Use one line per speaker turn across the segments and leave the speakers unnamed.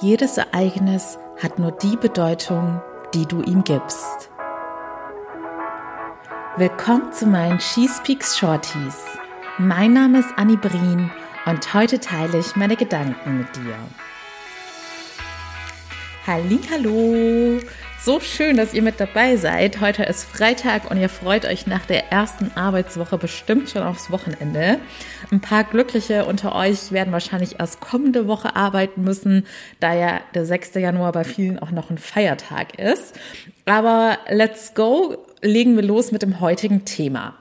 Jedes Ereignis hat nur die Bedeutung, die du ihm gibst. Willkommen zu meinen She Speaks Shorties. Mein Name ist Annie Brien und heute teile ich meine Gedanken mit dir. Hallo, so schön, dass ihr mit dabei seid. Heute ist Freitag und ihr freut euch nach der ersten Arbeitswoche bestimmt schon aufs Wochenende. Ein paar Glückliche unter euch werden wahrscheinlich erst kommende Woche arbeiten müssen, da ja der 6. Januar bei vielen auch noch ein Feiertag ist. Aber let's go legen wir los mit dem heutigen Thema.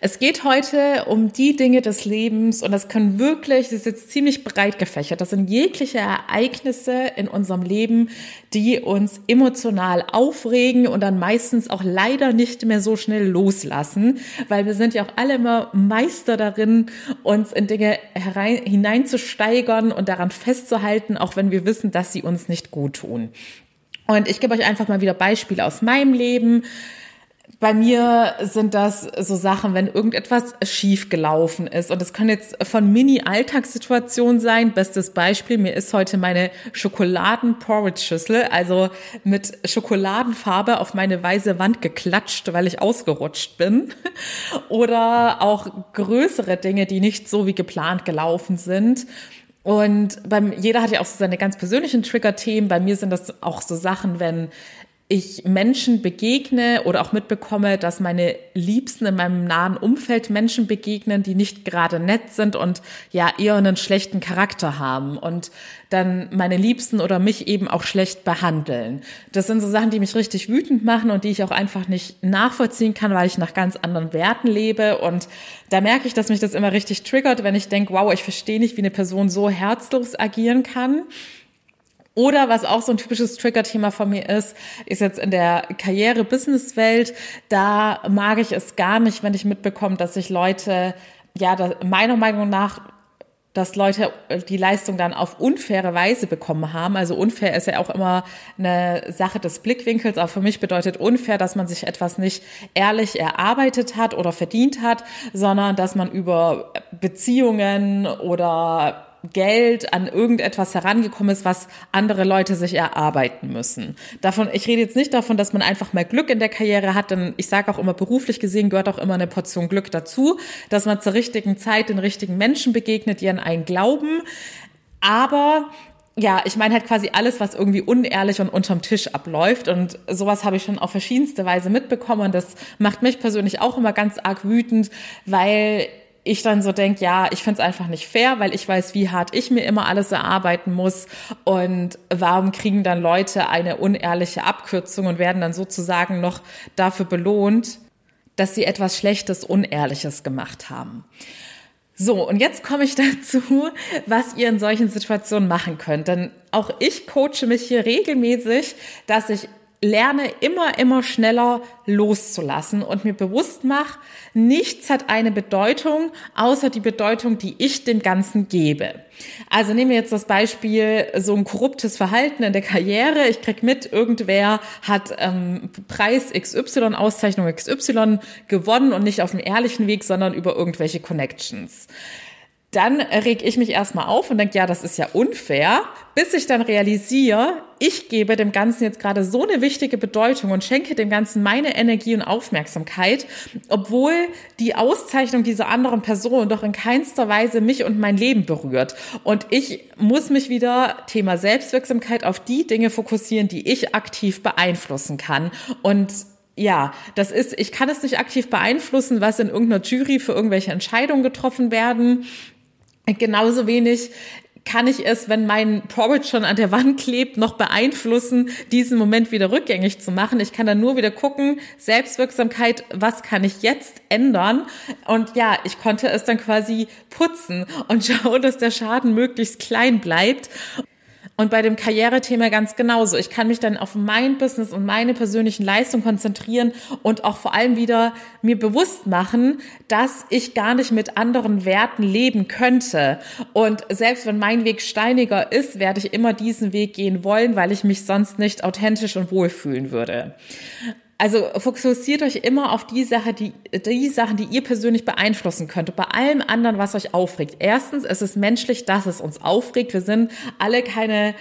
Es geht heute um die Dinge des Lebens und das können wirklich, das ist jetzt ziemlich breit gefächert, das sind jegliche Ereignisse in unserem Leben, die uns emotional aufregen und dann meistens auch leider nicht mehr so schnell loslassen, weil wir sind ja auch alle immer Meister darin, uns in Dinge herein, hineinzusteigern und daran festzuhalten, auch wenn wir wissen, dass sie uns nicht gut tun. Und ich gebe euch einfach mal wieder Beispiele aus meinem Leben. Bei mir sind das so Sachen, wenn irgendetwas schief gelaufen ist. Und es kann jetzt von Mini-Alltagssituationen sein. Bestes Beispiel, mir ist heute meine Schokoladen-Porridge-Schüssel, also mit Schokoladenfarbe auf meine weiße Wand geklatscht, weil ich ausgerutscht bin. Oder auch größere Dinge, die nicht so wie geplant gelaufen sind. Und beim, jeder hat ja auch so seine ganz persönlichen Trigger-Themen. Bei mir sind das auch so Sachen, wenn ich Menschen begegne oder auch mitbekomme, dass meine Liebsten in meinem nahen Umfeld Menschen begegnen, die nicht gerade nett sind und ja eher einen schlechten Charakter haben und dann meine Liebsten oder mich eben auch schlecht behandeln. Das sind so Sachen, die mich richtig wütend machen und die ich auch einfach nicht nachvollziehen kann, weil ich nach ganz anderen Werten lebe und da merke ich, dass mich das immer richtig triggert, wenn ich denke, wow, ich verstehe nicht, wie eine Person so herzlos agieren kann. Oder was auch so ein typisches Trigger-Thema von mir ist, ist jetzt in der Karriere-Business-Welt, da mag ich es gar nicht, wenn ich mitbekomme, dass sich Leute, ja, da, meiner Meinung nach, dass Leute die Leistung dann auf unfaire Weise bekommen haben. Also unfair ist ja auch immer eine Sache des Blickwinkels, aber für mich bedeutet unfair, dass man sich etwas nicht ehrlich erarbeitet hat oder verdient hat, sondern dass man über Beziehungen oder Geld an irgendetwas herangekommen ist, was andere Leute sich erarbeiten müssen. Davon, ich rede jetzt nicht davon, dass man einfach mal Glück in der Karriere hat, denn ich sage auch immer, beruflich gesehen gehört auch immer eine Portion Glück dazu, dass man zur richtigen Zeit den richtigen Menschen begegnet, die an einen glauben. Aber ja, ich meine halt quasi alles, was irgendwie unehrlich und unterm Tisch abläuft. Und sowas habe ich schon auf verschiedenste Weise mitbekommen. Und das macht mich persönlich auch immer ganz arg wütend, weil ich dann so denke, ja, ich finde es einfach nicht fair, weil ich weiß, wie hart ich mir immer alles erarbeiten muss und warum kriegen dann Leute eine unehrliche Abkürzung und werden dann sozusagen noch dafür belohnt, dass sie etwas Schlechtes, Unehrliches gemacht haben. So, und jetzt komme ich dazu, was ihr in solchen Situationen machen könnt. Denn auch ich coache mich hier regelmäßig, dass ich lerne immer, immer schneller loszulassen und mir bewusst mache, nichts hat eine Bedeutung, außer die Bedeutung, die ich dem Ganzen gebe. Also nehmen wir jetzt das Beispiel, so ein korruptes Verhalten in der Karriere. Ich krieg mit, irgendwer hat ähm, Preis XY, Auszeichnung XY gewonnen und nicht auf dem ehrlichen Weg, sondern über irgendwelche Connections dann reg ich mich erstmal auf und denke, ja, das ist ja unfair, bis ich dann realisiere, ich gebe dem Ganzen jetzt gerade so eine wichtige Bedeutung und schenke dem Ganzen meine Energie und Aufmerksamkeit, obwohl die Auszeichnung dieser anderen Person doch in keinster Weise mich und mein Leben berührt. Und ich muss mich wieder, Thema Selbstwirksamkeit, auf die Dinge fokussieren, die ich aktiv beeinflussen kann. Und ja, das ist, ich kann es nicht aktiv beeinflussen, was in irgendeiner Jury für irgendwelche Entscheidungen getroffen werden. Genauso wenig kann ich es, wenn mein Porridge schon an der Wand klebt, noch beeinflussen, diesen Moment wieder rückgängig zu machen. Ich kann dann nur wieder gucken, Selbstwirksamkeit, was kann ich jetzt ändern? Und ja, ich konnte es dann quasi putzen und schauen, dass der Schaden möglichst klein bleibt. Und bei dem Karrierethema ganz genauso. Ich kann mich dann auf mein Business und meine persönlichen Leistungen konzentrieren und auch vor allem wieder mir bewusst machen, dass ich gar nicht mit anderen Werten leben könnte. Und selbst wenn mein Weg steiniger ist, werde ich immer diesen Weg gehen wollen, weil ich mich sonst nicht authentisch und wohlfühlen würde. Also fokussiert euch immer auf die Sache, die, die Sachen, die ihr persönlich beeinflussen könnt. Bei allem anderen, was euch aufregt. Erstens, es ist menschlich, dass es uns aufregt. Wir sind alle keine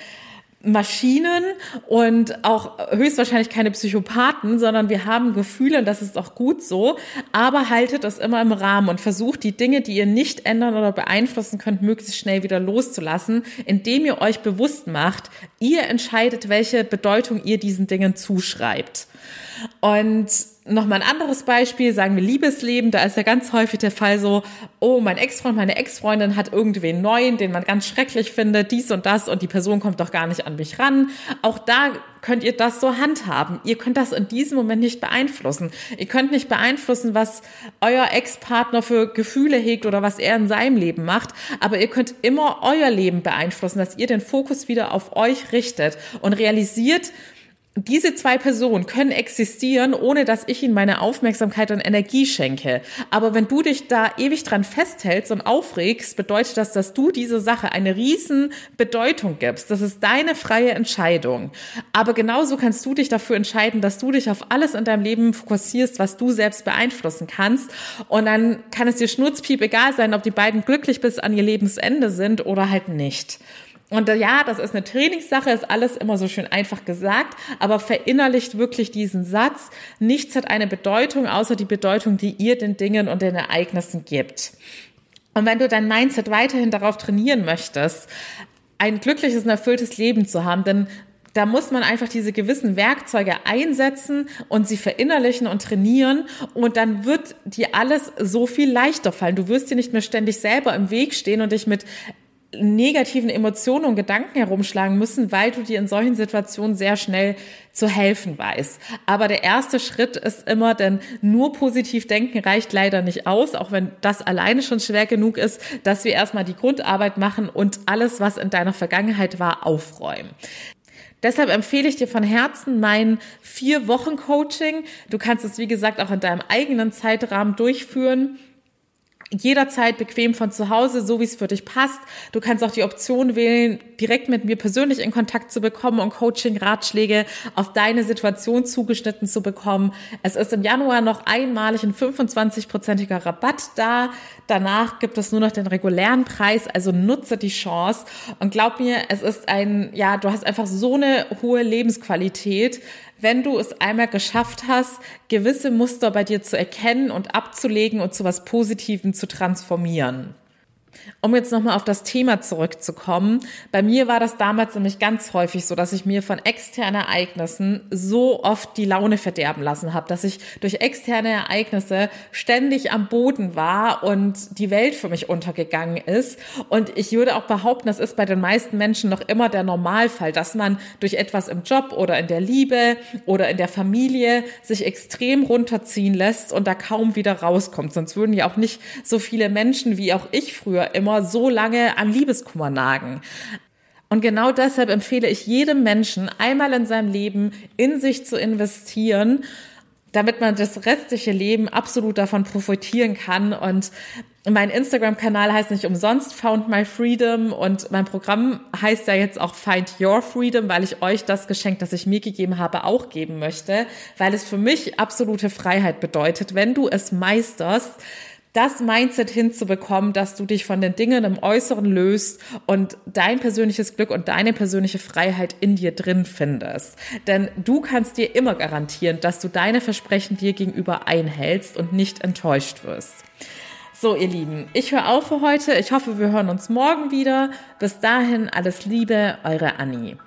Maschinen und auch höchstwahrscheinlich keine Psychopathen, sondern wir haben Gefühle und das ist auch gut so, aber haltet das immer im Rahmen und versucht die Dinge, die ihr nicht ändern oder beeinflussen könnt, möglichst schnell wieder loszulassen, indem ihr euch bewusst macht, ihr entscheidet, welche Bedeutung ihr diesen Dingen zuschreibt. Und Nochmal ein anderes Beispiel, sagen wir Liebesleben, da ist ja ganz häufig der Fall so, oh, mein Ex-Freund, meine Ex-Freundin hat irgendwen neuen, den man ganz schrecklich findet, dies und das und die Person kommt doch gar nicht an mich ran. Auch da könnt ihr das so handhaben. Ihr könnt das in diesem Moment nicht beeinflussen. Ihr könnt nicht beeinflussen, was euer Ex-Partner für Gefühle hegt oder was er in seinem Leben macht, aber ihr könnt immer euer Leben beeinflussen, dass ihr den Fokus wieder auf euch richtet und realisiert, diese zwei Personen können existieren, ohne dass ich ihnen meine Aufmerksamkeit und Energie schenke. Aber wenn du dich da ewig dran festhältst und aufregst, bedeutet das, dass du diese Sache eine riesen Bedeutung gibst. Das ist deine freie Entscheidung. Aber genauso kannst du dich dafür entscheiden, dass du dich auf alles in deinem Leben fokussierst, was du selbst beeinflussen kannst. Und dann kann es dir schnurzpiep egal sein, ob die beiden glücklich bis an ihr Lebensende sind oder halt nicht. Und ja, das ist eine Trainingssache, ist alles immer so schön einfach gesagt, aber verinnerlicht wirklich diesen Satz. Nichts hat eine Bedeutung, außer die Bedeutung, die ihr den Dingen und den Ereignissen gibt. Und wenn du dein Mindset weiterhin darauf trainieren möchtest, ein glückliches und erfülltes Leben zu haben, dann da muss man einfach diese gewissen Werkzeuge einsetzen und sie verinnerlichen und trainieren und dann wird dir alles so viel leichter fallen. Du wirst dir nicht mehr ständig selber im Weg stehen und dich mit negativen Emotionen und Gedanken herumschlagen müssen, weil du dir in solchen Situationen sehr schnell zu helfen weißt. Aber der erste Schritt ist immer, denn nur positiv denken reicht leider nicht aus, auch wenn das alleine schon schwer genug ist, dass wir erstmal die Grundarbeit machen und alles, was in deiner Vergangenheit war, aufräumen. Deshalb empfehle ich dir von Herzen mein vier Wochen Coaching. Du kannst es, wie gesagt, auch in deinem eigenen Zeitrahmen durchführen jederzeit bequem von zu Hause, so wie es für dich passt. Du kannst auch die Option wählen, direkt mit mir persönlich in Kontakt zu bekommen und Coaching-Ratschläge auf deine Situation zugeschnitten zu bekommen. Es ist im Januar noch einmalig ein 25-prozentiger Rabatt da. Danach gibt es nur noch den regulären Preis, also nutze die Chance und glaub mir, es ist ein, ja, du hast einfach so eine hohe Lebensqualität, wenn du es einmal geschafft hast, gewisse Muster bei dir zu erkennen und abzulegen und zu was Positivem zu transformieren. Um jetzt nochmal auf das Thema zurückzukommen. Bei mir war das damals nämlich ganz häufig so, dass ich mir von externen Ereignissen so oft die Laune verderben lassen habe, dass ich durch externe Ereignisse ständig am Boden war und die Welt für mich untergegangen ist. Und ich würde auch behaupten, das ist bei den meisten Menschen noch immer der Normalfall, dass man durch etwas im Job oder in der Liebe oder in der Familie sich extrem runterziehen lässt und da kaum wieder rauskommt. Sonst würden ja auch nicht so viele Menschen wie auch ich früher immer so lange an Liebeskummer nagen. Und genau deshalb empfehle ich jedem Menschen, einmal in seinem Leben in sich zu investieren, damit man das restliche Leben absolut davon profitieren kann. Und mein Instagram-Kanal heißt nicht umsonst Found My Freedom und mein Programm heißt ja jetzt auch Find Your Freedom, weil ich euch das Geschenk, das ich mir gegeben habe, auch geben möchte, weil es für mich absolute Freiheit bedeutet, wenn du es meisterst, das Mindset hinzubekommen, dass du dich von den Dingen im Äußeren löst und dein persönliches Glück und deine persönliche Freiheit in dir drin findest. Denn du kannst dir immer garantieren, dass du deine Versprechen dir gegenüber einhältst und nicht enttäuscht wirst. So, ihr Lieben, ich höre auf für heute. Ich hoffe, wir hören uns morgen wieder. Bis dahin alles Liebe, eure Annie.